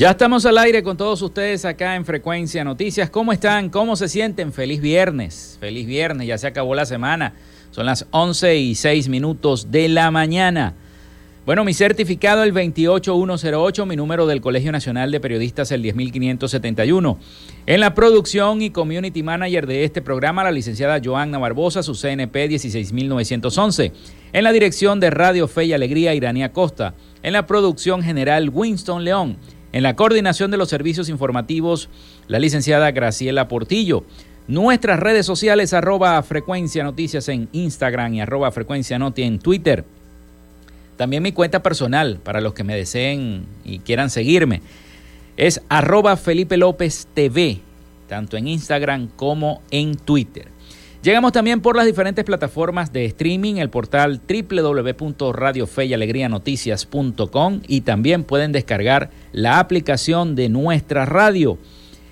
Ya estamos al aire con todos ustedes acá en Frecuencia Noticias. ¿Cómo están? ¿Cómo se sienten? Feliz viernes. Feliz viernes. Ya se acabó la semana. Son las 11 y 6 minutos de la mañana. Bueno, mi certificado el 28108, mi número del Colegio Nacional de Periodistas el 10571. En la producción y community manager de este programa, la licenciada Joanna Barbosa, su CNP 16911. En la dirección de Radio Fe y Alegría, Irania Costa. En la producción general, Winston León. En la coordinación de los servicios informativos, la licenciada Graciela Portillo. Nuestras redes sociales, arroba frecuencia noticias en Instagram y arroba frecuencia noti en Twitter. También mi cuenta personal, para los que me deseen y quieran seguirme, es arroba Felipe López TV, tanto en Instagram como en Twitter. Llegamos también por las diferentes plataformas de streaming, el portal www.radiofeyalegrianoticias.com y también pueden descargar la aplicación de nuestra radio.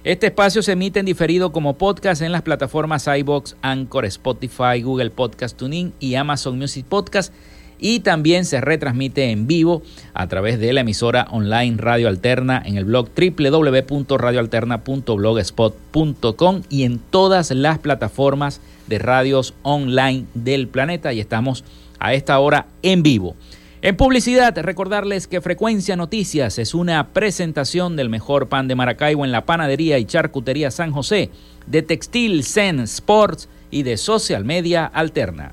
Este espacio se emite en diferido como podcast en las plataformas iBox, Anchor, Spotify, Google Podcast Tuning y Amazon Music Podcast y también se retransmite en vivo a través de la emisora online Radio Alterna en el blog www.radioalterna.blogspot.com y en todas las plataformas de radios online del planeta y estamos a esta hora en vivo. En publicidad, recordarles que Frecuencia Noticias es una presentación del mejor pan de Maracaibo en la panadería y charcutería San José, de Textil Zen Sports y de Social Media Alterna.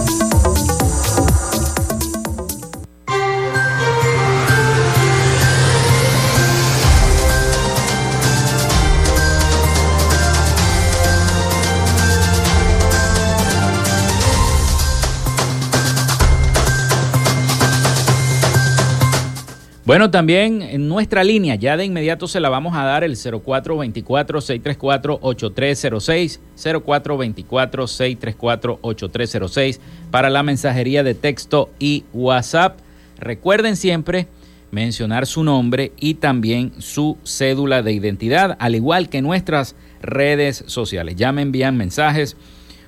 Bueno, también en nuestra línea, ya de inmediato se la vamos a dar el 0424-634-8306, 0424-634-8306 para la mensajería de texto y WhatsApp. Recuerden siempre mencionar su nombre y también su cédula de identidad, al igual que nuestras redes sociales. Ya me envían mensajes.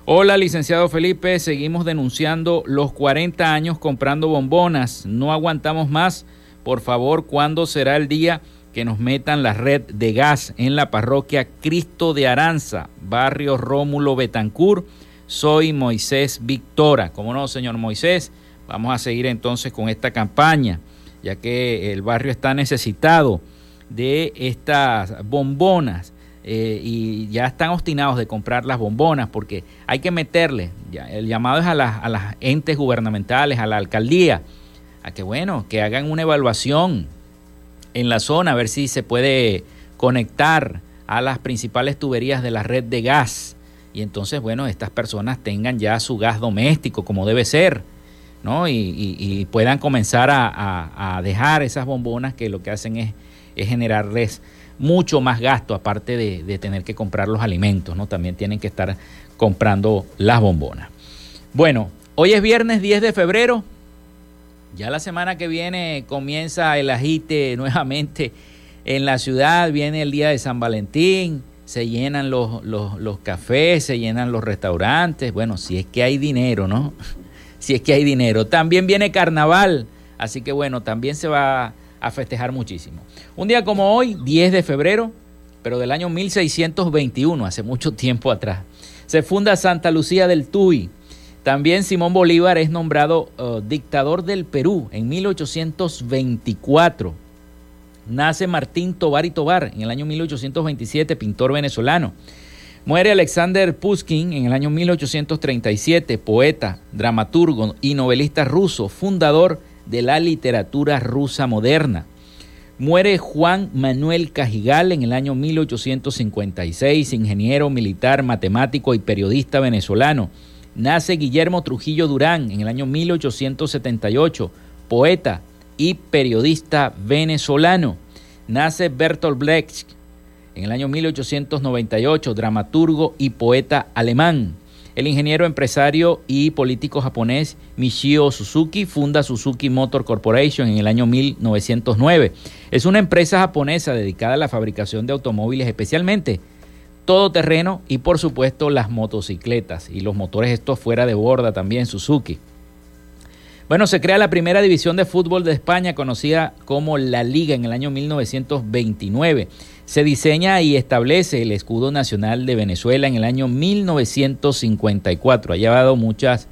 Hola, licenciado Felipe, seguimos denunciando los 40 años comprando bombonas, no aguantamos más por favor, ¿cuándo será el día que nos metan la red de gas en la parroquia Cristo de Aranza, barrio Rómulo Betancur? Soy Moisés Victora. ¿Cómo no, señor Moisés? Vamos a seguir entonces con esta campaña, ya que el barrio está necesitado de estas bombonas. Eh, y ya están obstinados de comprar las bombonas porque hay que meterle, el llamado es a las entes gubernamentales, a la alcaldía, a que bueno, que hagan una evaluación en la zona, a ver si se puede conectar a las principales tuberías de la red de gas. Y entonces, bueno, estas personas tengan ya su gas doméstico como debe ser, ¿no? Y, puedan comenzar a, dejar esas bombonas que lo que hacen es, generarles mucho más gasto, aparte de, de, tener que comprar los alimentos, ¿no? También tienen que estar comprando las bombonas. Bueno, hoy es viernes 10 de febrero, ya la semana que viene comienza el agite nuevamente en la ciudad, viene el día de San Valentín, se llenan los, los, cafés, se llenan los restaurantes, bueno, si es que hay dinero, ¿no? Si es que hay dinero. También viene carnaval, así que bueno, también se va a festejar muchísimo. Un día como hoy, 10 de febrero, pero del año 1621, hace mucho tiempo atrás, se funda Santa Lucía del Tuy también Simón Bolívar es nombrado uh, dictador del Perú en 1824. Nace Martín Tobar y Tobar en el año 1827, pintor venezolano. Muere Alexander Pushkin en el año 1837, poeta, dramaturgo y novelista ruso, fundador de la literatura rusa moderna. Muere Juan Manuel Cajigal en el año 1856, ingeniero militar, matemático y periodista venezolano nace Guillermo Trujillo Durán en el año 1878, poeta y periodista venezolano. Nace Bertolt Brecht en el año 1898, dramaturgo y poeta alemán. El ingeniero empresario y político japonés Michio Suzuki funda Suzuki Motor Corporation en el año 1909. Es una empresa japonesa dedicada a la fabricación de automóviles, especialmente todo terreno y por supuesto las motocicletas y los motores estos fuera de borda también Suzuki. Bueno, se crea la primera división de fútbol de España conocida como la Liga en el año 1929. Se diseña y establece el escudo nacional de Venezuela en el año 1954. Ha llevado muchas...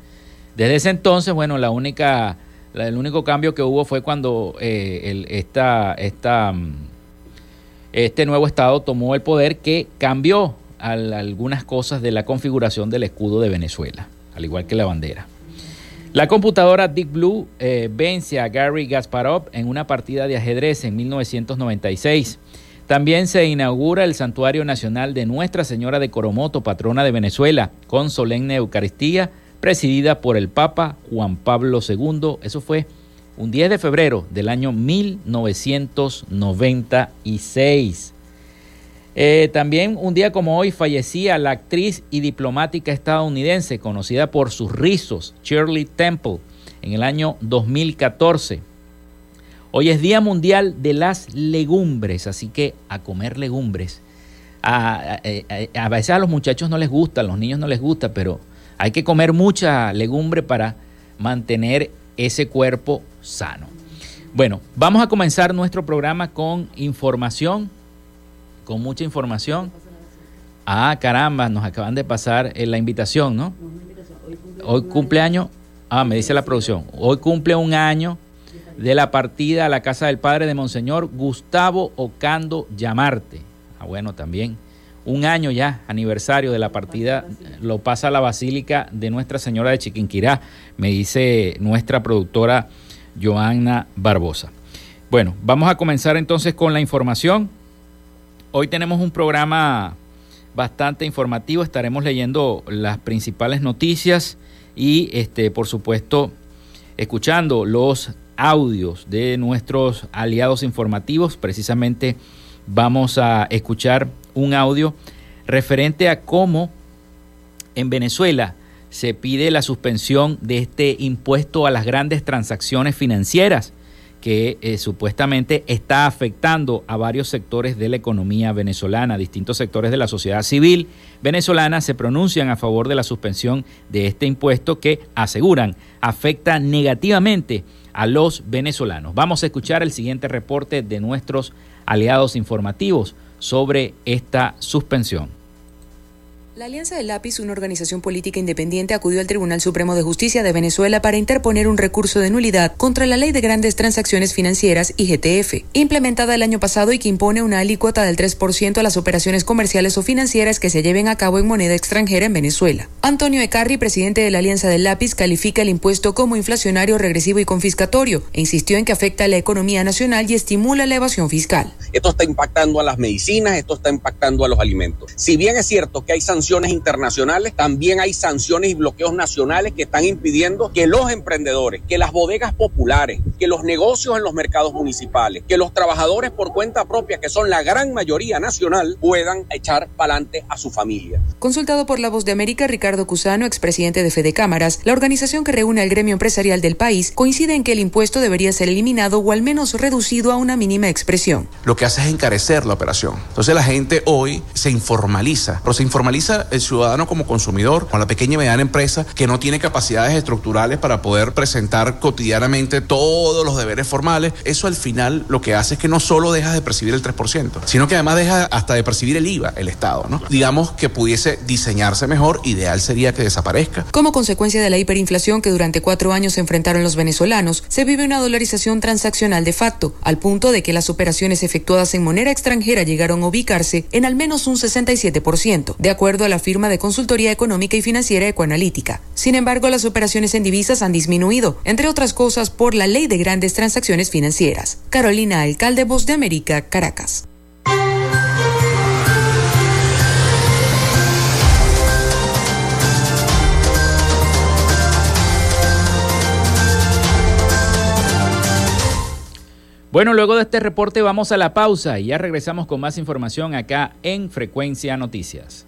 Desde ese entonces, bueno, la única, el único cambio que hubo fue cuando eh, esta, esta mm, este nuevo Estado tomó el poder que cambió algunas cosas de la configuración del escudo de Venezuela, al igual que la bandera. La computadora Deep Blue eh, vence a Gary Gasparov en una partida de ajedrez en 1996. También se inaugura el Santuario Nacional de Nuestra Señora de Coromoto, patrona de Venezuela, con solemne Eucaristía, presidida por el Papa Juan Pablo II. Eso fue un 10 de febrero del año 1996. Eh, también un día como hoy fallecía la actriz y diplomática estadounidense conocida por sus rizos, Shirley Temple, en el año 2014. Hoy es Día Mundial de las Legumbres, así que a comer legumbres. A, a, veces a los muchachos no les gusta, a los niños no les gusta, pero hay que comer mucha legumbre para mantener ese cuerpo sano. Bueno, vamos a comenzar nuestro programa con información, con mucha información. Ah, caramba, nos acaban de pasar eh, la invitación, ¿no? Hoy cumpleaños, ah, me dice la producción, hoy cumple un año de la partida a la casa del padre de Monseñor Gustavo Ocando Llamarte. Ah, bueno, también un año ya, aniversario de la partida, lo pasa a la Basílica de Nuestra Señora de Chiquinquirá, me dice nuestra productora Joanna Barbosa. Bueno, vamos a comenzar entonces con la información. Hoy tenemos un programa bastante informativo, estaremos leyendo las principales noticias y este por supuesto escuchando los audios de nuestros aliados informativos. Precisamente vamos a escuchar un audio referente a cómo en Venezuela se pide la suspensión de este impuesto a las grandes transacciones financieras que eh, supuestamente está afectando a varios sectores de la economía venezolana. Distintos sectores de la sociedad civil venezolana se pronuncian a favor de la suspensión de este impuesto que aseguran afecta negativamente a los venezolanos. Vamos a escuchar el siguiente reporte de nuestros aliados informativos sobre esta suspensión. La Alianza del Lápiz, una organización política independiente, acudió al Tribunal Supremo de Justicia de Venezuela para interponer un recurso de nulidad contra la Ley de Grandes Transacciones Financieras, IGTF, implementada el año pasado y que impone una alícuota del 3% a las operaciones comerciales o financieras que se lleven a cabo en moneda extranjera en Venezuela. Antonio Ecarri, presidente de la Alianza del Lápiz, califica el impuesto como inflacionario, regresivo y confiscatorio e insistió en que afecta a la economía nacional y estimula la evasión fiscal. Esto está impactando a las medicinas, esto está impactando a los alimentos. Si bien es cierto que hay sanciones sanciones internacionales, también hay sanciones y bloqueos nacionales que están impidiendo que los emprendedores, que las bodegas populares, que los negocios en los mercados municipales, que los trabajadores por cuenta propia, que son la gran mayoría nacional, puedan echar para adelante a su familia. Consultado por La Voz de América, Ricardo Cusano, expresidente de Fede Cámaras, la organización que reúne al gremio empresarial del país, coincide en que el impuesto debería ser eliminado o al menos reducido a una mínima expresión. Lo que hace es encarecer la operación. Entonces la gente hoy se informaliza, pero se informaliza el ciudadano como consumidor, con la pequeña y mediana empresa que no tiene capacidades estructurales para poder presentar cotidianamente todos los deberes formales. Eso al final lo que hace es que no solo deja de percibir el 3%, sino que además deja hasta de percibir el IVA, el Estado. ¿no? Digamos que pudiese diseñarse mejor, ideal sería que desaparezca. Como consecuencia de la hiperinflación que durante cuatro años se enfrentaron los venezolanos, se vive una dolarización transaccional de facto, al punto de que las operaciones efectuadas en moneda extranjera llegaron a ubicarse en al menos un 67%, de acuerdo a la firma de consultoría económica y financiera Ecoanalítica. Sin embargo, las operaciones en divisas han disminuido, entre otras cosas por la ley de grandes transacciones financieras. Carolina Alcalde, Voz de América, Caracas. Bueno, luego de este reporte vamos a la pausa y ya regresamos con más información acá en Frecuencia Noticias.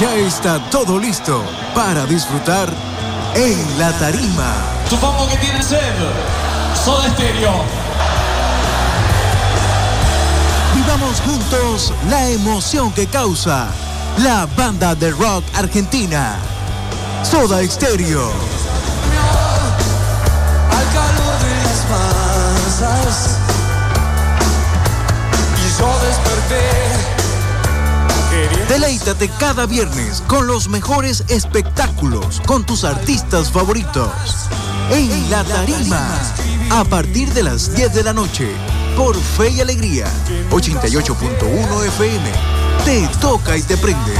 Ya está todo listo para disfrutar en la tarima. Supongo que tiene sed. Soda Estéreo. Vivamos juntos la emoción que causa la banda de rock argentina. Soda Estéreo. Al calor de las masas. Y yo desperté. Deleítate cada viernes con los mejores espectáculos con tus artistas favoritos. En La Tarima, a partir de las 10 de la noche, por Fe y Alegría, 88.1 FM. Te toca y te prende.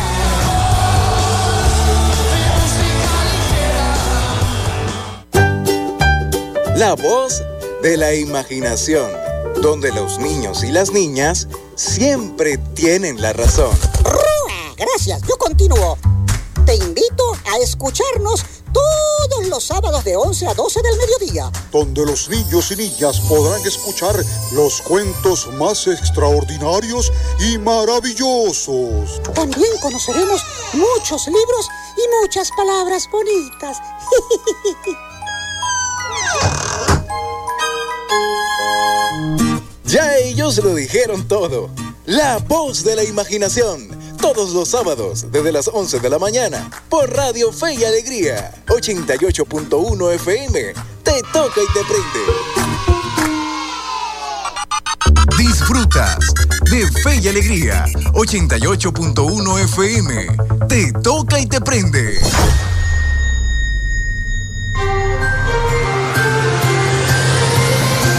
La voz de la imaginación, donde los niños y las niñas siempre tienen la razón. Gracias, yo continúo. Te invito a escucharnos todos los sábados de 11 a 12 del mediodía. Donde los niños y niñas podrán escuchar los cuentos más extraordinarios y maravillosos. También conoceremos muchos libros y muchas palabras bonitas. Ya ellos lo dijeron todo. La voz de la imaginación. Todos los sábados desde las 11 de la mañana por Radio Fe y Alegría 88.1 FM. Te toca y te prende. Disfrutas de Fe y Alegría 88.1 FM. Te toca y te prende.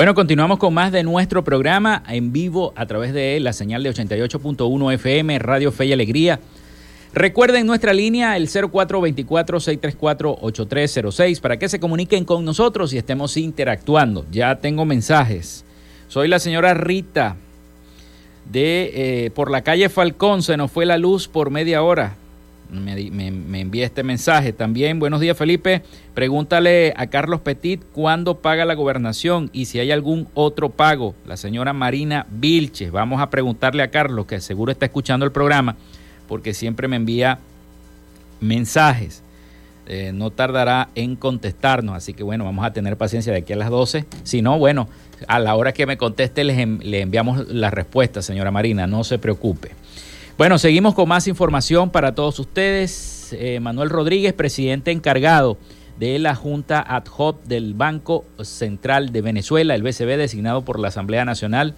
Bueno, continuamos con más de nuestro programa en vivo a través de la señal de 88.1 FM, Radio Fe y Alegría. Recuerden nuestra línea el 0424-634-8306 para que se comuniquen con nosotros y estemos interactuando. Ya tengo mensajes. Soy la señora Rita de eh, por la calle Falcón. Se nos fue la luz por media hora me, envía este mensaje. También, buenos días Felipe, pregúntale a Carlos Petit cuándo paga la gobernación y si hay algún otro pago. La señora Marina Vilches, vamos a preguntarle a Carlos, que seguro está escuchando el programa, porque siempre me envía mensajes. Eh, no tardará en contestarnos, así que bueno, vamos a tener paciencia de aquí a las 12. Si no, bueno, a la hora que me conteste le enviamos la respuesta, señora Marina, no se preocupe. Bueno, seguimos con más información para todos ustedes. Eh, Manuel Rodríguez, presidente encargado de la Junta Ad hoc del Banco Central de Venezuela, el BCB, designado por la Asamblea Nacional,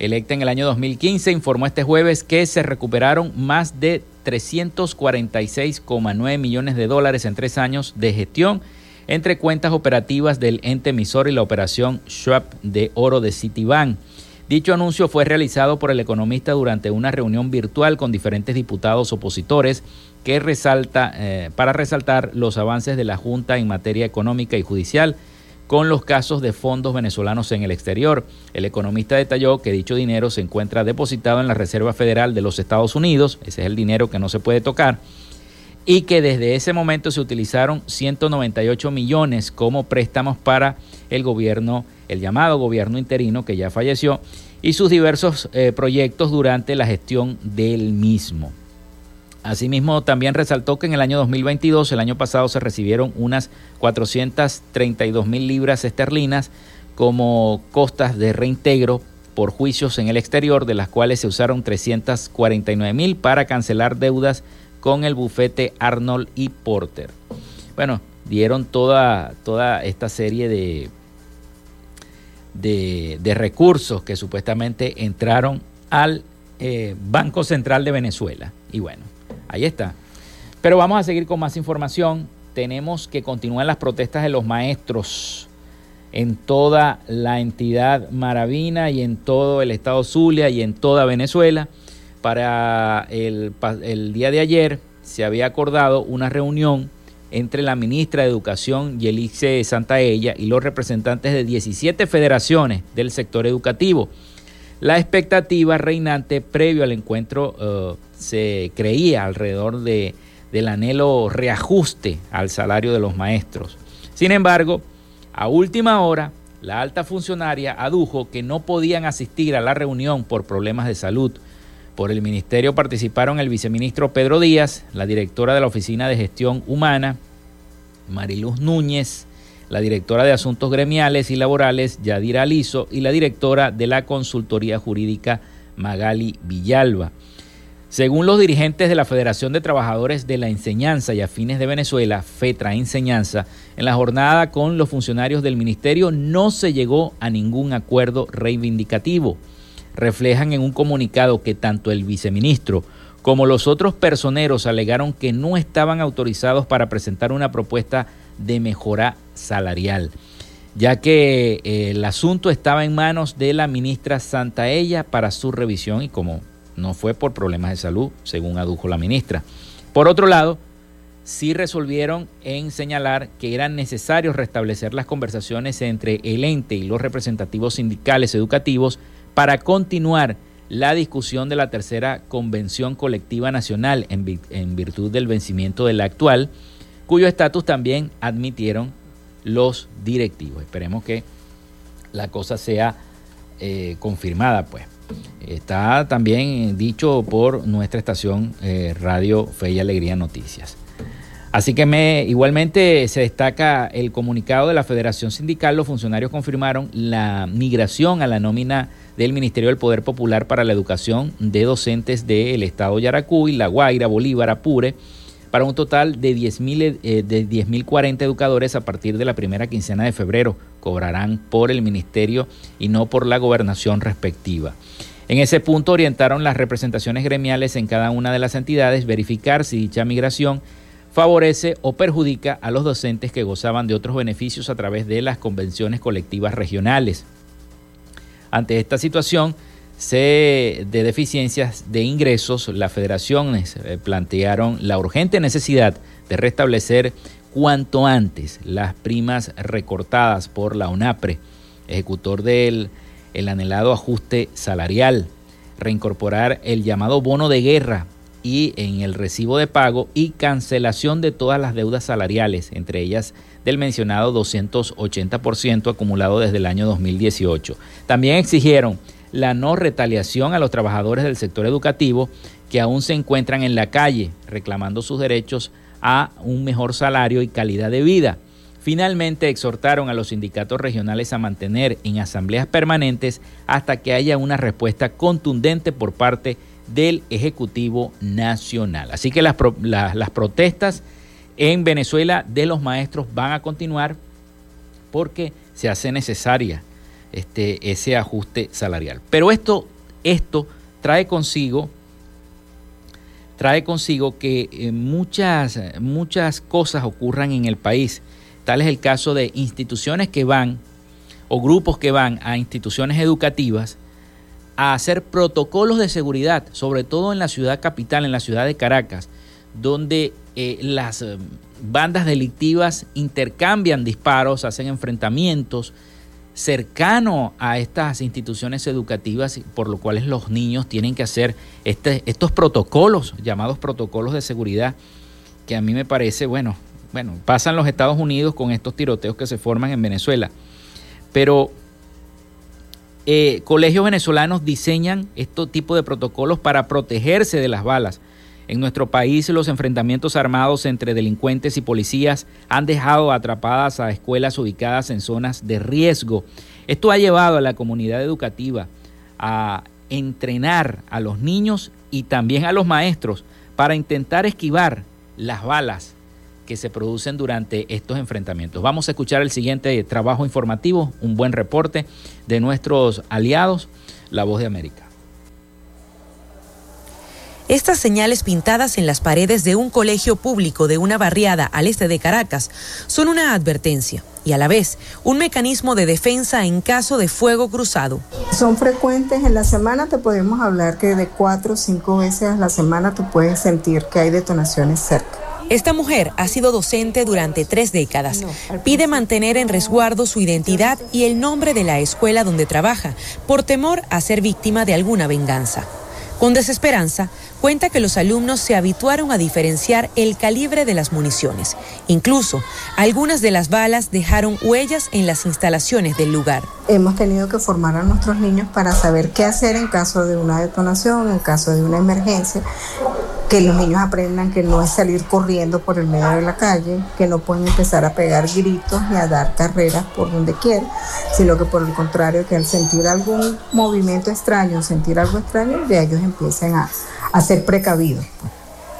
electa en el año 2015, informó este jueves que se recuperaron más de 346,9 millones de dólares en tres años de gestión entre cuentas operativas del ente emisor y la operación Schwab de oro de Citibank. Dicho anuncio fue realizado por el economista durante una reunión virtual con diferentes diputados opositores que resalta, eh, para resaltar los avances de la Junta en materia económica y judicial con los casos de fondos venezolanos en el exterior. El economista detalló que dicho dinero se encuentra depositado en la Reserva Federal de los Estados Unidos, ese es el dinero que no se puede tocar, y que desde ese momento se utilizaron 198 millones como préstamos para el gobierno, el llamado gobierno interino que ya falleció, y sus diversos eh, proyectos durante la gestión del mismo. Asimismo, también resaltó que en el año 2022, el año pasado, se recibieron unas 432 mil libras esterlinas como costas de reintegro por juicios en el exterior, de las cuales se usaron 349 mil para cancelar deudas con el bufete Arnold y Porter. Bueno, dieron toda, toda esta serie de, de, recursos que supuestamente entraron al eh, Banco Central de Venezuela. Y bueno, ahí está. Pero vamos a seguir con más información. Tenemos que continuar las protestas de los maestros en toda la entidad maravina y en todo el estado Zulia y en toda Venezuela para el, día de ayer se había acordado una reunión entre la ministra de Educación, Yelice Santaella, y los representantes de 17 federaciones del sector educativo. La expectativa reinante previo al encuentro eh, se creía alrededor de, del anhelo reajuste al salario de los maestros. Sin embargo, a última hora, la alta funcionaria adujo que no podían asistir a la reunión por problemas de salud por el ministerio participaron el viceministro Pedro Díaz, la directora de la Oficina de Gestión Humana, Mariluz Núñez, la directora de Asuntos Gremiales y Laborales, Yadira Aliso, y la directora de la Consultoría Jurídica, Magali Villalba. Según los dirigentes de la Federación de Trabajadores de la Enseñanza y Afines de Venezuela, FETRA Enseñanza, en la jornada con los funcionarios del ministerio no se llegó a ningún acuerdo reivindicativo reflejan en un comunicado que tanto el viceministro como los otros personeros alegaron que no estaban autorizados para presentar una propuesta de mejora salarial, ya que eh, el asunto estaba en manos de la ministra Santaella para su revisión y como no fue por problemas de salud, según adujo la ministra. Por otro lado, sí resolvieron en señalar que eran necesarios restablecer las conversaciones entre el ente y los representativos sindicales educativos para continuar la discusión de la tercera Convención Colectiva Nacional en, virtud del vencimiento de la actual, cuyo estatus también admitieron los directivos. Esperemos que la cosa sea eh, confirmada, pues. Está también dicho por nuestra estación eh, Radio Fe y Alegría Noticias. Así que me, igualmente se destaca el comunicado de la Federación Sindical. Los funcionarios confirmaron la migración a la nómina del Ministerio del Poder Popular para la Educación de Docentes del Estado Yaracuy, La Guaira, Bolívar, Apure, para un total de 10.040 eh, de 10 educadores a partir de la primera quincena de febrero. Cobrarán por el ministerio y no por la gobernación respectiva. En ese punto orientaron las representaciones gremiales en cada una de las entidades verificar si dicha migración favorece o perjudica a los docentes que gozaban de otros beneficios a través de las convenciones colectivas regionales. Ante esta situación, de deficiencias de ingresos, las federaciones eh, plantearon la urgente necesidad de restablecer cuanto antes las primas recortadas por la UNAPRE, ejecutor del el anhelado ajuste salarial, reincorporar el llamado bono de guerra y en el recibo de pago y cancelación de todas las deudas salariales, entre ellas del mencionado 280% acumulado desde el año 2018. También exigieron la no retaliación a los trabajadores del sector educativo que aún se encuentran en la calle reclamando sus derechos a un mejor salario y calidad de vida. Finalmente exhortaron a los sindicatos regionales a mantener en asambleas permanentes hasta que haya una respuesta contundente por parte del Ejecutivo Nacional. Así que las, las protestas en Venezuela de los maestros van a continuar porque se hace necesaria este, ese ajuste salarial. Pero esto, esto trae consigo trae consigo que eh, muchas, muchas cosas ocurran en el país. Tal es el caso de instituciones que van o grupos que van a instituciones educativas a hacer protocolos de seguridad, sobre todo en la ciudad capital, en la ciudad de Caracas, donde eh, las eh, bandas delictivas intercambian disparos, hacen enfrentamientos, cercano a estas instituciones educativas, por lo cual los niños tienen que hacer este, estos protocolos, llamados protocolos de seguridad, que a mí me parece, bueno, bueno, pasan los Estados Unidos con estos tiroteos que se forman en Venezuela, pero eh, colegios venezolanos diseñan este tipo de protocolos para protegerse de las balas. En nuestro país los enfrentamientos armados entre delincuentes y policías han dejado atrapadas a escuelas ubicadas en zonas de riesgo. Esto ha llevado a la comunidad educativa a entrenar a los niños y también a los maestros para intentar esquivar las balas que se producen durante estos enfrentamientos. Vamos a escuchar el siguiente trabajo informativo, un buen reporte de nuestros aliados, La Voz de América. Estas señales pintadas en las paredes de un colegio público de una barriada al este de Caracas son una advertencia y a la vez un mecanismo de defensa en caso de fuego cruzado. Son frecuentes en la semana, te podemos hablar que de cuatro o cinco veces a la semana tú puedes sentir que hay detonaciones cerca. Esta mujer ha sido docente durante tres décadas. Pide mantener en resguardo su identidad y el nombre de la escuela donde trabaja, por temor a ser víctima de alguna venganza. Con desesperanza, cuenta que los alumnos se habituaron a diferenciar el calibre de las municiones. Incluso, algunas de las balas dejaron huellas en las instalaciones del lugar. Hemos tenido que formar a nuestros niños para saber qué hacer en caso de una detonación, en caso de una emergencia que los niños aprendan que no es salir corriendo por el medio de la calle, que no pueden empezar a pegar gritos ni a dar carreras por donde quieran, sino que por el contrario, que al sentir algún movimiento extraño, sentir algo extraño, ya ellos empiecen a, a ser precavidos.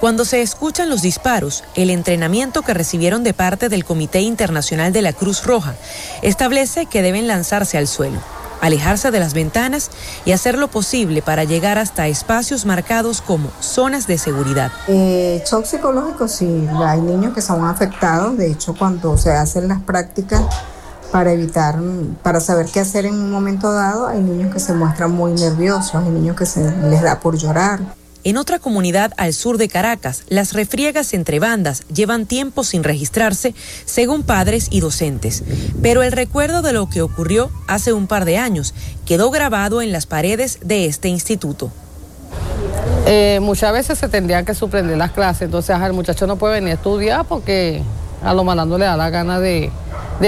Cuando se escuchan los disparos, el entrenamiento que recibieron de parte del Comité Internacional de la Cruz Roja establece que deben lanzarse al suelo alejarse de las ventanas y hacer lo posible para llegar hasta espacios marcados como zonas de seguridad. Eh, shock psicológico, sí, hay niños que son afectados, de hecho cuando se hacen las prácticas para evitar, para saber qué hacer en un momento dado, hay niños que se muestran muy nerviosos, hay niños que se les da por llorar. En otra comunidad al sur de Caracas, las refriegas entre bandas llevan tiempo sin registrarse, según padres y docentes. Pero el recuerdo de lo que ocurrió hace un par de años quedó grabado en las paredes de este instituto. Eh, muchas veces se tendrían que suspender las clases, entonces el muchacho no puede venir a estudiar porque a lo mandando le da la gana de,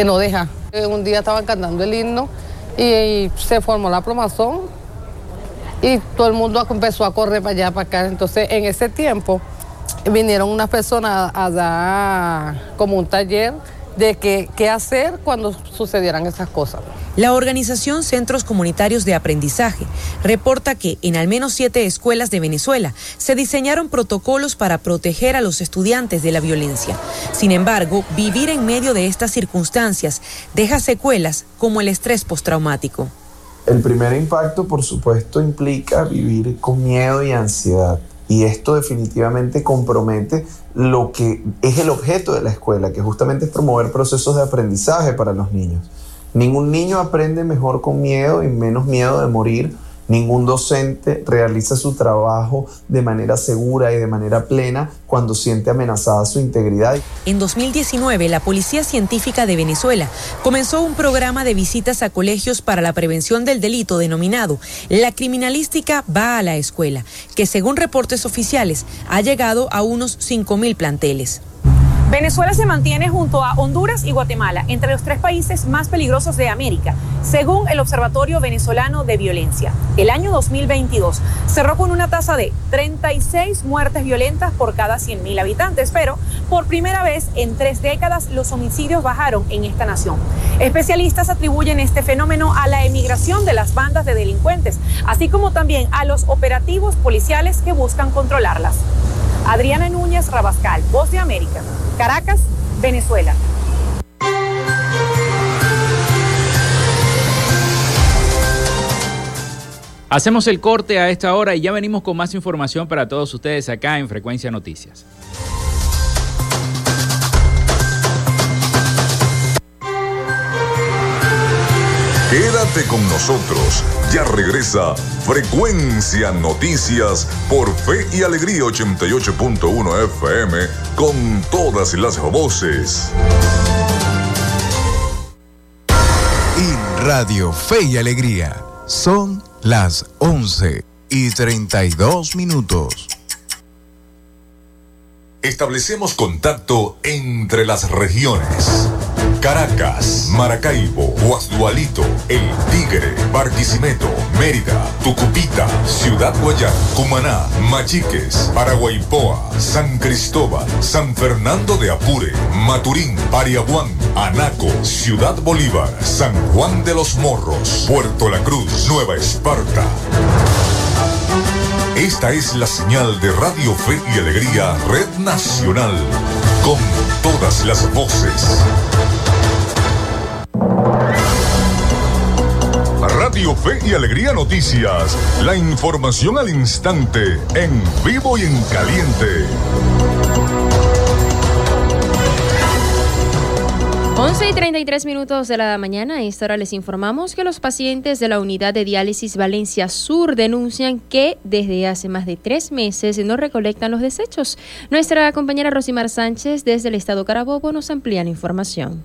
no dejar. Eh, un día estaban cantando el himno y se formó la plomazón y todo el mundo empezó a correr para allá, para acá. Entonces, en ese tiempo vinieron unas personas a dar como un taller de qué, qué hacer cuando sucedieran esas cosas. La organización Centros Comunitarios de Aprendizaje reporta que en al menos siete escuelas de Venezuela se diseñaron protocolos para proteger a los estudiantes de la violencia. Sin embargo, vivir en medio de estas circunstancias deja secuelas como el estrés postraumático. El primer impacto, por supuesto, implica vivir con miedo y ansiedad. Y esto definitivamente compromete lo que es el objeto de la escuela, que justamente es promover procesos de aprendizaje para los niños. Ningún niño aprende mejor con miedo y menos miedo de morir. Ningún docente realiza su trabajo de manera segura y de manera plena cuando siente amenazada su integridad. En 2019, la Policía Científica de Venezuela comenzó un programa de visitas a colegios para la prevención del delito denominado La Criminalística va a la escuela, que según reportes oficiales ha llegado a unos 5.000 planteles. Venezuela se mantiene junto a Honduras y Guatemala entre los tres países más peligrosos de América, según el Observatorio Venezolano de Violencia. El año 2022 cerró con una tasa de 36 muertes violentas por cada 100.000 habitantes, pero por primera vez en tres décadas los homicidios bajaron en esta nación. Especialistas atribuyen este fenómeno a la emigración de las bandas de delincuentes, así como también a los operativos policiales que buscan controlarlas. Adriana Núñez Rabascal, Voz de América, Caracas, Venezuela. Hacemos el corte a esta hora y ya venimos con más información para todos ustedes acá en Frecuencia Noticias. Quédate con nosotros. Ya regresa Frecuencia Noticias por Fe y Alegría 88.1 FM con todas las voces. En Radio Fe y Alegría son las 11 y 32 minutos. Establecemos contacto entre las regiones. Caracas, Maracaibo, Guasdualito, El Tigre, Barquisimeto, Mérida, Tucupita, Ciudad Guayán, Cumaná, Machiques, Paraguaypoa, San Cristóbal, San Fernando de Apure, Maturín, Pariaguán, Anaco, Ciudad Bolívar, San Juan de los Morros, Puerto La Cruz, Nueva Esparta. Esta es la señal de Radio Fe y Alegría Red Nacional, con todas las voces. Radio Fe y Alegría Noticias. La información al instante, en vivo y en caliente. 11 y 33 minutos de la mañana. A esta hora les informamos que los pacientes de la unidad de diálisis Valencia Sur denuncian que desde hace más de tres meses no recolectan los desechos. Nuestra compañera Rosimar Sánchez desde el estado Carabobo nos amplía la información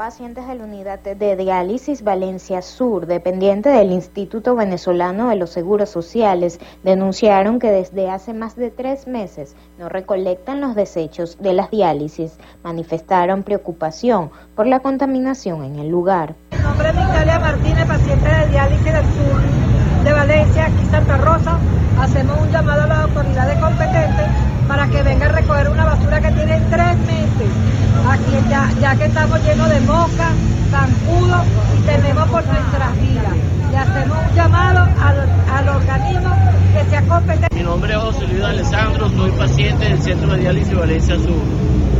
pacientes de la unidad de diálisis Valencia Sur, dependiente del Instituto Venezolano de los Seguros Sociales, denunciaron que desde hace más de tres meses no recolectan los desechos de las diálisis. Manifestaron preocupación por la contaminación en el lugar. Mi nombre es Victoria Martínez, paciente de diálisis del sur de Valencia, aquí Santa Rosa. Hacemos un llamado a las autoridades competentes para que venga a recoger una basura que tiene tres meses aquí ya, ya que estamos llenos de mosca, zancudo y tenemos por nuestras vidas. Le hacemos un llamado al, al organismo que sea competente. Mi nombre es José Luis Alessandro, soy paciente del Centro de Diálisis Valencia Sur.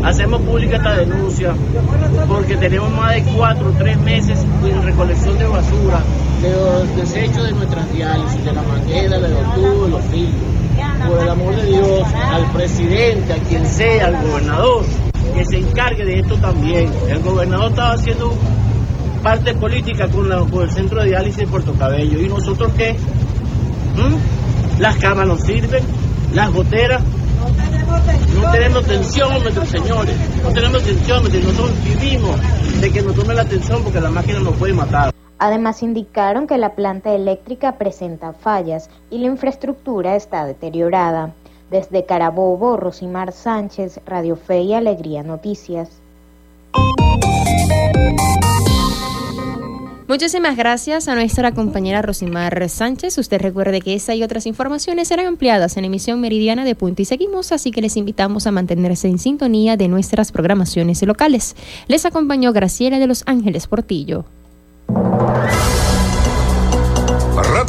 Hacemos pública esta denuncia porque tenemos más de cuatro o tres meses en recolección de basura, de los desechos de nuestras diálisis, de la manguera, de los tubos, los filtros por el amor de Dios, al presidente, a quien sea, al gobernador, que se encargue de esto también. El gobernador estaba haciendo parte política con, el centro de diálisis de Puerto Cabello. ¿Y nosotros qué? ¿Mm? Las camas no sirven, las goteras. No tenemos tensiómetros, señores. No tenemos tensiómetros. Nosotros vivimos de que nos tome la atención porque la máquina nos puede matar. Además indicaron que la planta eléctrica presenta fallas y la infraestructura está deteriorada. Desde Carabobo, Rosimar Sánchez, Radio Fe y Alegría Noticias. Muchísimas gracias a nuestra compañera Rosimar Sánchez. Usted recuerde que esa y otras informaciones serán ampliadas en emisión meridiana de Punto y Seguimos, así que les invitamos a mantenerse en sintonía de nuestras programaciones locales. Les acompañó Graciela de Los Ángeles Portillo.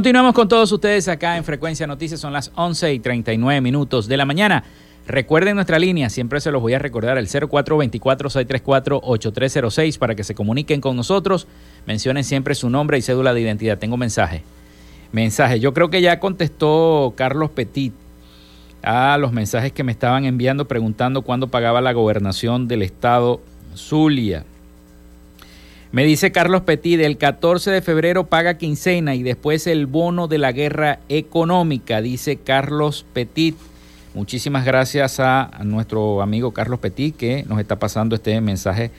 Continuamos con todos ustedes acá en Frecuencia Noticias, son las 11 y 39 minutos de la mañana. Recuerden nuestra línea, siempre se los voy a recordar, el 0424-634-8306 para que se comuniquen con nosotros. Mencionen siempre su nombre y cédula de identidad. Tengo mensaje. Mensaje. Yo creo que ya contestó Carlos Petit a los mensajes que me estaban enviando preguntando cuándo pagaba la gobernación del estado Zulia. Me dice Carlos Petit, el 14 de febrero paga quincena y después el bono de la guerra económica, dice Carlos Petit. Muchísimas gracias a nuestro amigo Carlos Petit que nos está pasando este mensaje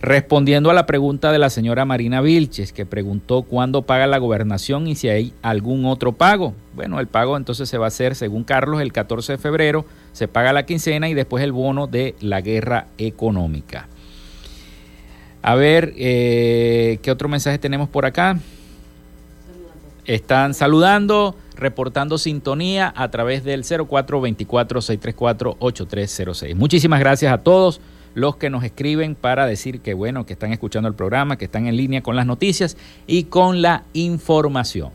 respondiendo a la pregunta de la señora Marina Vilches, que preguntó cuándo paga la gobernación y si hay algún otro pago. Bueno, el pago entonces se va a hacer, según Carlos, el 14 de febrero, se paga la quincena y después el bono de la guerra económica. A ver, eh, ¿qué otro mensaje tenemos por acá? Están saludando, reportando sintonía a través del 0424-634-8306. Muchísimas gracias a todos los que nos escriben para decir que bueno, que están escuchando el programa, que están en línea con las noticias y con la información.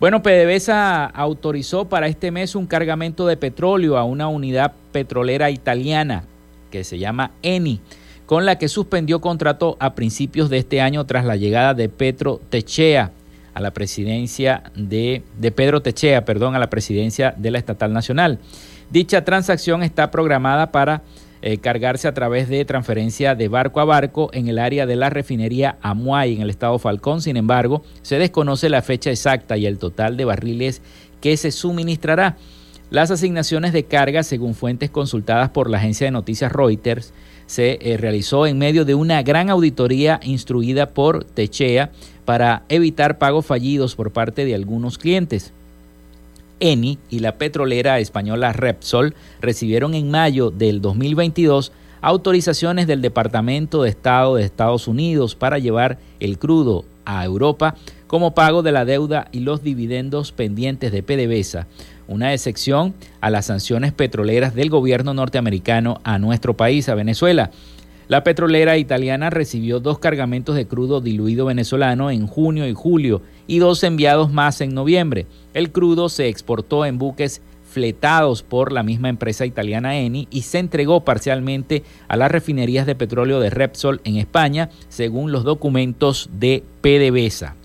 Bueno, PDVSA autorizó para este mes un cargamento de petróleo a una unidad petrolera italiana que se llama ENI con la que suspendió contrato a principios de este año tras la llegada de Petro Techea a la presidencia de, de Pedro Techea, perdón, a la presidencia de la Estatal Nacional. Dicha transacción está programada para eh, cargarse a través de transferencia de barco a barco en el área de la refinería Amuay en el estado Falcón. Sin embargo, se desconoce la fecha exacta y el total de barriles que se suministrará. Las asignaciones de carga, según fuentes consultadas por la agencia de noticias Reuters, se eh, realizó en medio de una gran auditoría instruida por Techea para evitar pagos fallidos por parte de algunos clientes. Eni y la petrolera española Repsol recibieron en mayo del 2022 autorizaciones del Departamento de Estado de Estados Unidos para llevar el crudo a Europa como pago de la deuda y los dividendos pendientes de PDVSA, una excepción a las sanciones petroleras del gobierno norteamericano a nuestro país, a Venezuela. La petrolera italiana recibió dos cargamentos de crudo diluido venezolano en junio y julio y dos enviados más en noviembre. El crudo se exportó en buques fletados por la misma empresa italiana Eni y se entregó parcialmente a las refinerías de petróleo de Repsol en España, según los documentos de PDVSA.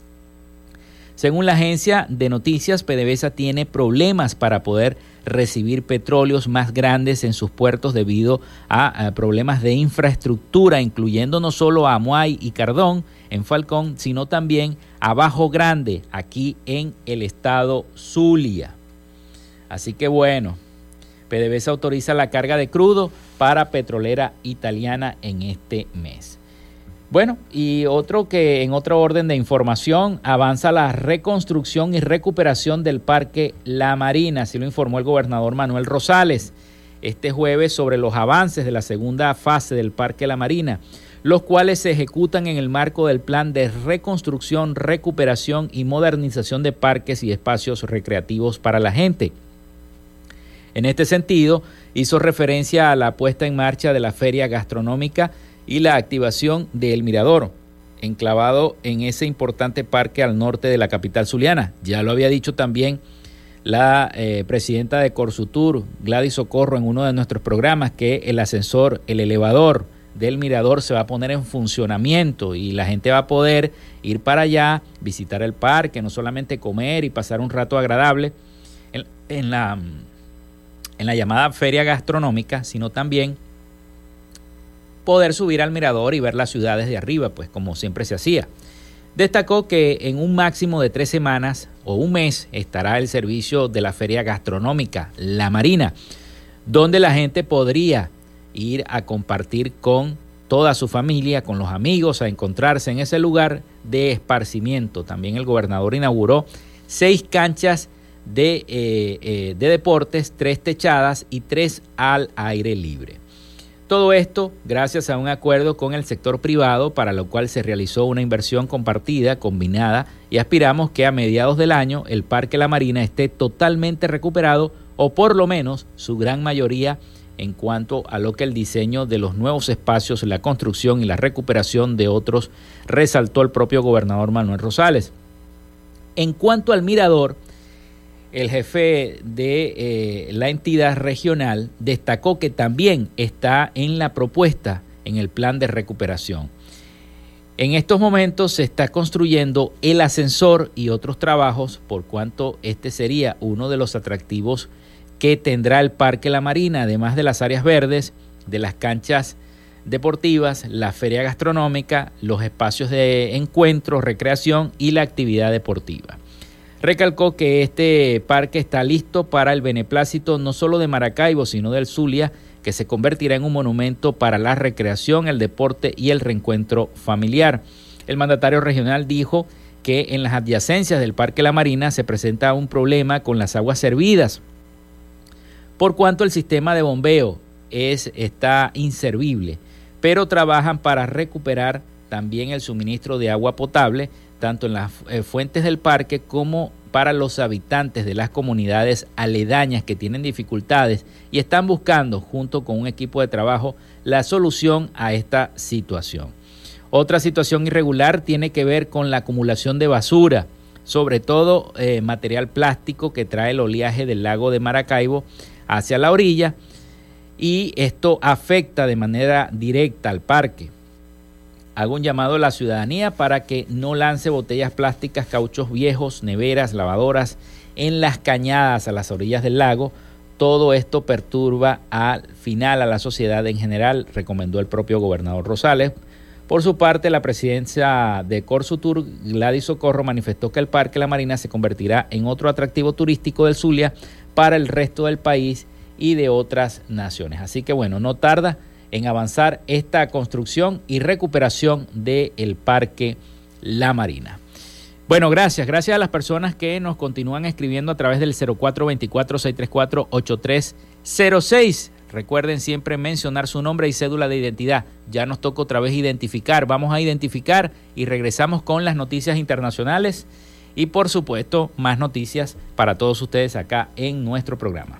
Según la agencia de noticias, PDVSA tiene problemas para poder recibir petróleos más grandes en sus puertos debido a, problemas de infraestructura, incluyendo no solo a Amuay y Cardón en Falcón, sino también a Bajo Grande, aquí en el estado Zulia. Así que bueno, PDVSA autoriza la carga de crudo para petrolera italiana en este mes. Bueno, y otro que en otro orden de información avanza la reconstrucción y recuperación del Parque La Marina, así lo informó el gobernador Manuel Rosales este jueves sobre los avances de la segunda fase del Parque La Marina, los cuales se ejecutan en el marco del plan de reconstrucción, recuperación y modernización de parques y espacios recreativos para la gente. En este sentido, hizo referencia a la puesta en marcha de la feria gastronómica y la activación del Mirador, enclavado en ese importante parque al norte de la capital zuliana. Ya lo había dicho también la eh, presidenta de Corsutur, Gladys Socorro, en uno de nuestros programas, que el ascensor, el elevador del mirador se va a poner en funcionamiento y la gente va a poder ir para allá, visitar el parque, no solamente comer y pasar un rato agradable en la, en la llamada feria gastronómica, sino también poder subir al mirador y ver las ciudades de arriba, pues como siempre se hacía. Destacó que en un máximo de tres semanas o un mes estará el servicio de la feria gastronómica La Marina, donde la gente podría ir a compartir con toda su familia, con los amigos, a encontrarse en ese lugar de esparcimiento. También el gobernador inauguró seis canchas de, eh, eh, de deportes, tres techadas y tres al aire libre. Todo esto gracias a un acuerdo con el sector privado para lo cual se realizó una inversión compartida, combinada y aspiramos que a mediados del año el Parque La Marina esté totalmente recuperado o por lo menos su gran mayoría en cuanto a lo que el diseño de los nuevos espacios, la construcción y la recuperación de otros resaltó el propio gobernador Manuel Rosales. En cuanto al mirador, el jefe de eh, la entidad regional destacó que también está en la propuesta en el plan de recuperación. En estos momentos se está construyendo el ascensor y otros trabajos por cuanto este sería uno de los atractivos que tendrá el Parque La Marina, además de las áreas verdes, de las canchas deportivas, la feria gastronómica, los espacios de encuentro, recreación y la actividad deportiva. Recalcó que este parque está listo para el beneplácito no solo de Maracaibo, sino del Zulia, que se convertirá en un monumento para la recreación, el deporte y el reencuentro familiar. El mandatario regional dijo que en las adyacencias del Parque La Marina se presenta un problema con las aguas servidas, por cuanto el sistema de bombeo es, está inservible, pero trabajan para recuperar también el suministro de agua potable tanto en las eh, fuentes del parque como para los habitantes de las comunidades aledañas que tienen dificultades y están buscando junto con un equipo de trabajo la solución a esta situación. Otra situación irregular tiene que ver con la acumulación de basura, sobre todo eh, material plástico que trae el oleaje del lago de Maracaibo hacia la orilla y esto afecta de manera directa al parque hago un llamado a la ciudadanía para que no lance botellas plásticas, cauchos viejos, neveras, lavadoras en las cañadas a las orillas del lago. Todo esto perturba al final a la sociedad en general, recomendó el propio gobernador Rosales, Por su parte, la presidencia de Corsutur, Gladys Socorro, manifestó que el Parque La Marina se convertirá en otro atractivo turístico del Zulia para el resto del país y de otras naciones. Así que bueno, no tarda en avanzar esta construcción y recuperación del Parque La Marina. Bueno, gracias. Gracias a las personas que nos continúan escribiendo a través del 0424-634-8306. Recuerden siempre mencionar su nombre y cédula de identidad. Ya nos toca otra vez identificar. Vamos a identificar y regresamos con las noticias internacionales y por supuesto más noticias para todos ustedes acá en nuestro programa.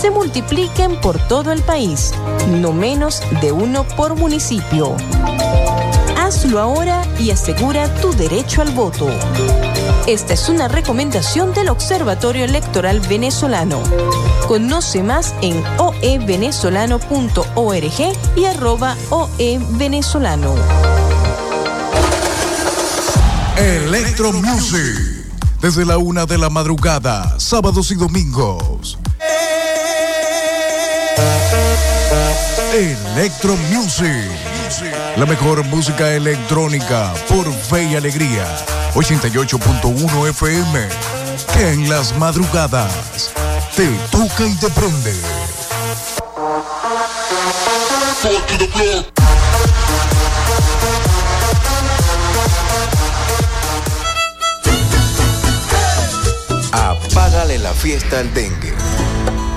se multipliquen por todo el país, no menos de uno por municipio. Hazlo ahora y asegura tu derecho al voto. Esta es una recomendación del Observatorio Electoral Venezolano. Conoce más en oevenezolano.org y arroba oevenezolano. Electro Music. Desde la una de la madrugada, sábados y domingos. Electro Music. La mejor música electrónica por fe y alegría. 88.1 FM. Que en las madrugadas te toca y te prende. Apágale la fiesta al dengue.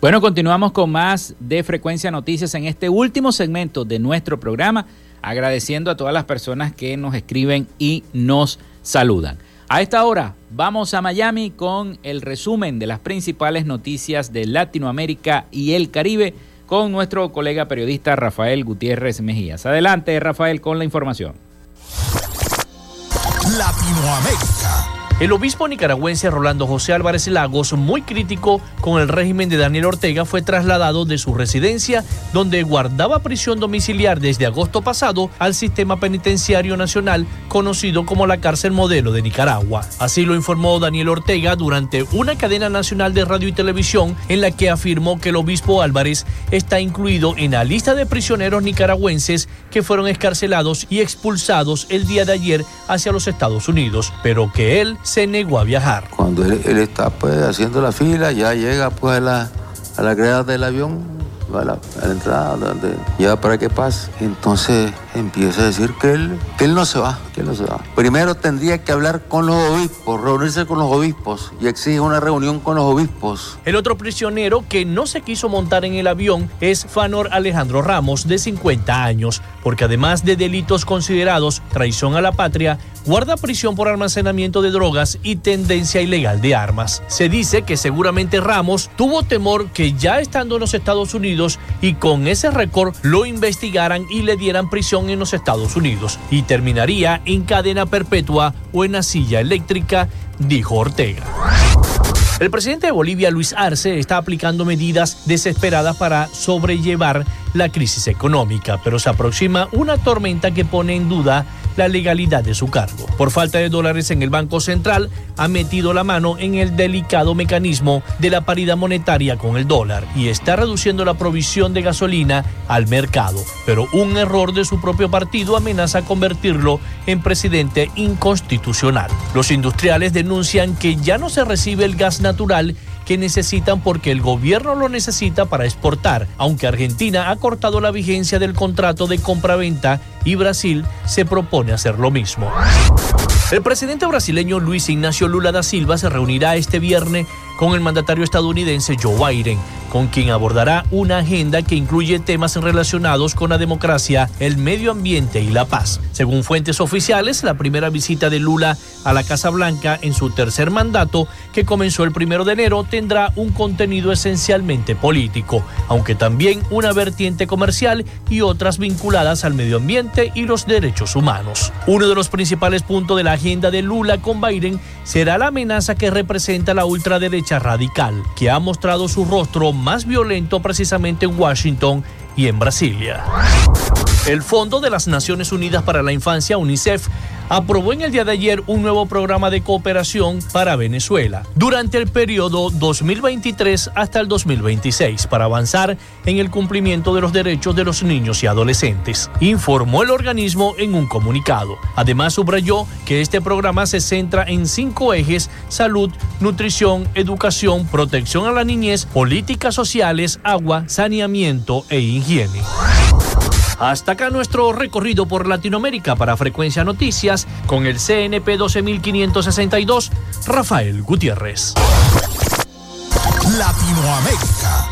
Bueno, continuamos con más de Frecuencia Noticias en este último segmento de nuestro programa, agradeciendo a todas las personas que nos escriben y nos saludan. A esta hora vamos a Miami con el resumen de las principales noticias de Latinoamérica y el Caribe con nuestro colega periodista Rafael Gutiérrez Mejías. Adelante, Rafael, con la información. Latinoamérica. El obispo nicaragüense Rolando José Álvarez Lagos, muy crítico con el régimen de Daniel Ortega, fue trasladado de su residencia, donde guardaba prisión domiciliar desde agosto pasado, al sistema penitenciario nacional, conocido como la cárcel modelo de Nicaragua. Así lo informó Daniel Ortega durante una cadena nacional de radio y televisión en la que afirmó que el obispo Álvarez está incluido en la lista de prisioneros nicaragüenses que fueron escarcelados y expulsados el día de ayer hacia los Estados Unidos, pero que él se negó a viajar. Cuando él, él está pues haciendo la fila, ya llega pues a la, a la grada del avión, a la, entrada, donde lleva para que pase. Entonces empieza a decir que él, que él no se va, que él no se va. Primero tendría que hablar con los obispos, reunirse con los obispos y exige una reunión con los obispos. El otro prisionero que no se quiso montar en el avión es Fanor Alejandro Ramos, de 50 años, porque además de delitos considerados traición a la patria, guarda prisión por almacenamiento de drogas y tendencia ilegal de armas. Se dice que seguramente Ramos tuvo temor que ya estando en los Estados Unidos y con ese récord lo investigaran y le dieran prisión en los Estados Unidos y terminaría en cadena perpetua o en la silla eléctrica, dijo Ortega. El presidente de Bolivia, Luis Arce, está aplicando medidas desesperadas para sobrellevar la crisis económica, pero se aproxima una tormenta que pone en duda la legalidad de su cargo. Por falta de dólares en el Banco Central, ha metido la mano en el delicado mecanismo de la paridad monetaria con el dólar y está reduciendo la provisión de gasolina al mercado. Pero un error de su propio partido amenaza convertirlo en presidente inconstitucional. Los industriales denuncian que ya no se recibe el gas natural que necesitan porque el gobierno lo necesita para exportar, aunque Argentina ha cortado la vigencia del contrato de compraventa y Brasil se propone hacer lo mismo. El presidente brasileño Luis Ignacio Lula da Silva se reunirá este viernes con el mandatario estadounidense Joe Biden, con quien abordará una agenda que incluye temas relacionados con la democracia, el medio ambiente y la paz. Según fuentes oficiales, la primera visita de Lula a la Casa Blanca en su tercer mandato, que comenzó el primero de enero, tendrá un contenido esencialmente político, aunque también una vertiente comercial y otras vinculadas al medio ambiente y los derechos humanos. Uno de los principales puntos de la agenda de Lula con Biden será la amenaza que representa la ultraderecha radical, que ha mostrado su rostro más violento precisamente en Washington y en Brasilia. El Fondo de las Naciones Unidas para la Infancia, UNICEF, aprobó en el día de ayer un nuevo programa de cooperación para Venezuela durante el periodo 2023 hasta el 2026 para avanzar en el cumplimiento de los derechos de los niños y adolescentes, informó el organismo en un comunicado. Además subrayó que este programa se centra en cinco ejes, salud, nutrición, educación, protección a la niñez, políticas sociales, agua, saneamiento e higiene. Hasta acá nuestro recorrido por Latinoamérica para Frecuencia Noticias con el CNP 12562, Rafael Gutiérrez. Latinoamérica.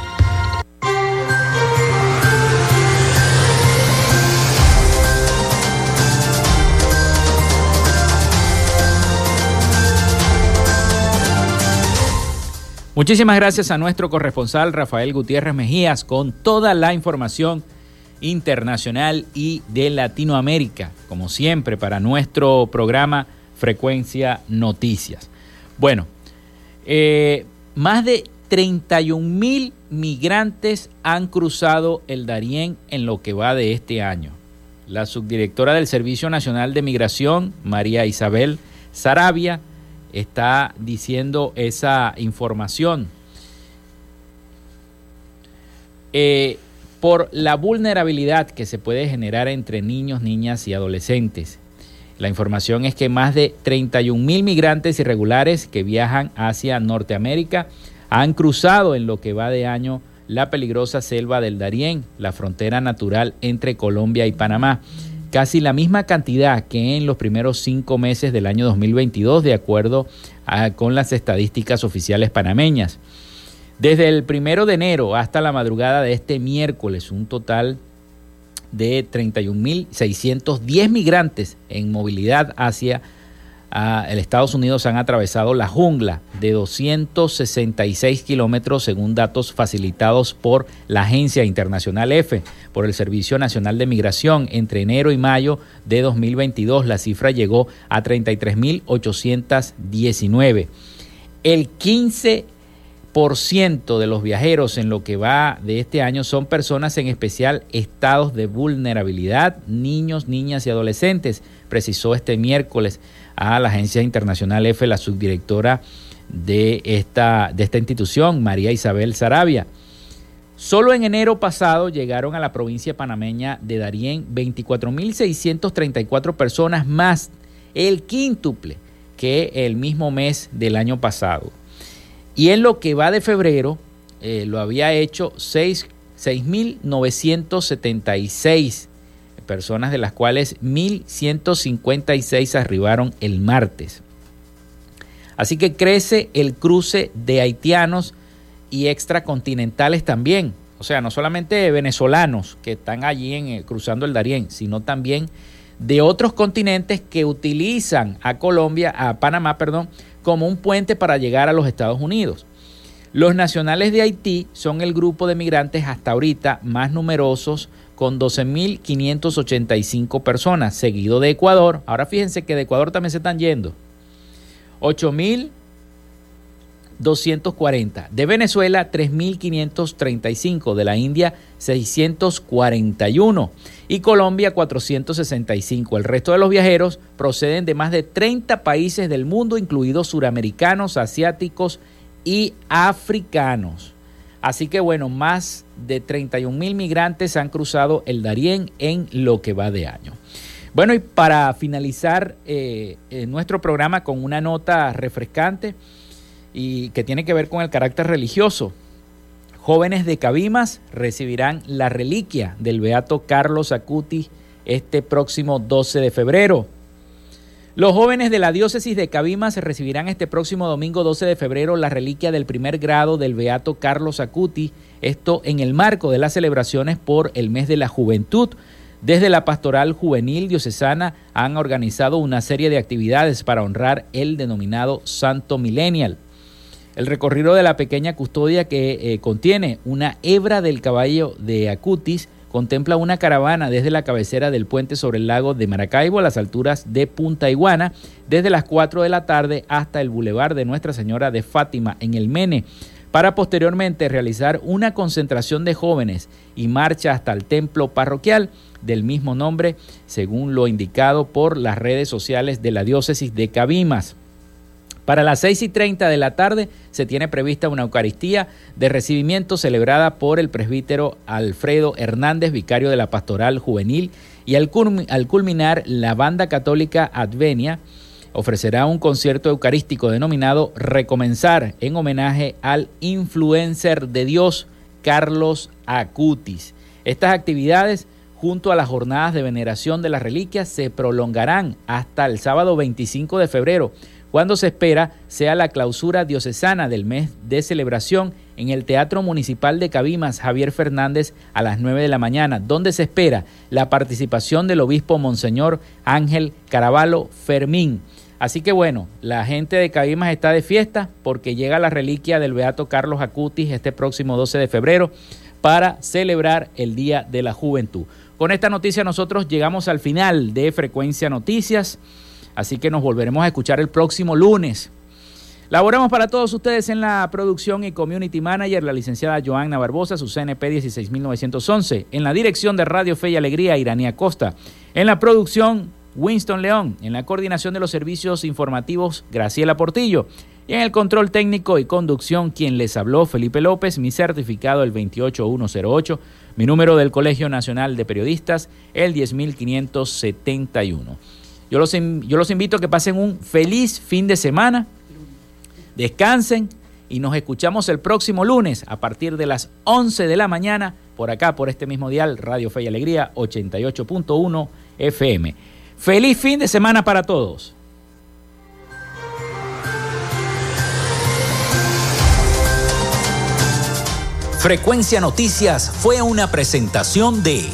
Muchísimas gracias a nuestro corresponsal Rafael Gutiérrez Mejías con toda la información internacional y de Latinoamérica, como siempre, para nuestro programa Frecuencia Noticias. Bueno, eh, más de 31 mil migrantes han cruzado el Darién en lo que va de este año. La subdirectora del Servicio Nacional de Migración, María Isabel Sarabia, está diciendo esa información. Eh, por la vulnerabilidad que se puede generar entre niños, niñas y adolescentes. La información es que más de 31 mil migrantes irregulares que viajan hacia Norteamérica han cruzado en lo que va de año la peligrosa selva del Darién, la frontera natural entre Colombia y Panamá. Casi la misma cantidad que en los primeros cinco meses del año 2022, de acuerdo con las estadísticas oficiales panameñas. Desde el primero de enero hasta la madrugada de este miércoles, un total de 31.610 migrantes en movilidad hacia el Estados Unidos han atravesado la jungla de 266 kilómetros según datos facilitados por la Agencia Internacional F, por el Servicio Nacional de Migración. Entre enero y mayo de 2022 la cifra llegó a 33.819. El 15 de los viajeros en lo que va de este año son personas en especial estados de vulnerabilidad, niños, niñas y adolescentes, precisó este miércoles a la Agencia Internacional F, la subdirectora de esta, de esta institución, María Isabel Sarabia. Solo en enero pasado llegaron a la provincia panameña de Darién 24.634 personas más, el quíntuple que el mismo mes del año pasado. Y en lo que va de febrero, eh, lo había hecho 6 6.976 personas, de las cuales 1.156 arribaron el martes. Así que crece el cruce de haitianos y extracontinentales también. O sea, no solamente venezolanos que están allí en, eh, cruzando el Darién, sino también de otros continentes que utilizan a Colombia, a Panamá, perdón, como un puente para llegar a los Estados Unidos. Los nacionales de Haití son el grupo de migrantes hasta ahorita más numerosos con 12.585 personas, seguido de Ecuador. Ahora fíjense que de Ecuador también se están yendo. 8.240. De Venezuela, 3.535. De la India, 641. Y Colombia, 465. El resto de los viajeros proceden de más de 30 países del mundo, incluidos suramericanos, asiáticos y africanos. Así que bueno, más de 31 mil migrantes han cruzado el Darién en lo que va de año. Bueno, y para finalizar eh, eh, nuestro programa con una nota refrescante y que tiene que ver con el carácter religioso. Jóvenes de Cabimas recibirán la reliquia del beato Carlos Acuti este próximo 12 de febrero. Los jóvenes de la diócesis de Cabimas recibirán este próximo domingo 12 de febrero la reliquia del primer grado del beato Carlos Acuti, esto en el marco de las celebraciones por el mes de la juventud desde la Pastoral Juvenil Diocesana han organizado una serie de actividades para honrar el denominado Santo Millennial. El recorrido de la pequeña custodia que eh, contiene una hebra del caballo de Acutis contempla una caravana desde la cabecera del puente sobre el lago de Maracaibo a las alturas de Punta Iguana, desde las 4 de la tarde hasta el bulevar de Nuestra Señora de Fátima en el Mene para posteriormente realizar una concentración de jóvenes y marcha hasta el templo parroquial del mismo nombre, según lo indicado por las redes sociales de la diócesis de Cabimas. Para las 6 y 30 de la tarde se tiene prevista una Eucaristía de recibimiento celebrada por el presbítero Alfredo Hernández, vicario de la Pastoral Juvenil, y al, culminar la banda católica Advenia ofrecerá un concierto eucarístico denominado Recomenzar en homenaje al influencer de Dios Carlos Acutis. Estas actividades junto a las jornadas de veneración de las reliquias se prolongarán hasta el sábado 25 de febrero, cuando se espera sea la clausura diocesana del mes de celebración en el Teatro Municipal de Cabimas Javier Fernández a las 9 de la mañana, donde se espera la participación del obispo Monseñor Ángel Caraballo Fermín. Así que bueno, la gente de Cabimas está de fiesta porque llega la reliquia del Beato Carlos Acutis este próximo 12 de febrero para celebrar el Día de la Juventud. Con esta noticia nosotros llegamos al final de Frecuencia Noticias, así que nos volveremos a escuchar el próximo lunes. Laboramos para todos ustedes en la producción y community manager, la licenciada Joanna Barbosa, su CNP 16911. En la dirección de Radio Fe y Alegría, Iranía Costa. En la producción, Winston León. En la coordinación de los servicios informativos, Graciela Portillo. Y en el control técnico y conducción, quien les habló, Felipe López, mi certificado el 28108, mi número del Colegio Nacional de Periodistas, el 10571. Yo los, invito a que pasen un feliz fin de semana, descansen y nos escuchamos el próximo lunes a partir de las 11 de la mañana por acá, por este mismo dial, Radio Fe y Alegría 88.1 FM. Feliz fin de semana para todos. Frecuencia Noticias fue una presentación de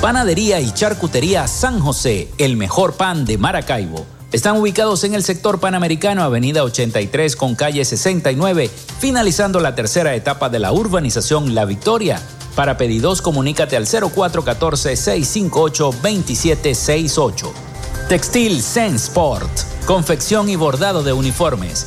Panadería y Charcutería San José, el mejor pan de Maracaibo. Están ubicados en el sector panamericano, Avenida 83 con calle 69, finalizando la tercera etapa de la urbanización La Victoria. Para pedidos, comunícate al 0414-658-2768. Textil Sensport, confección y bordado de uniformes.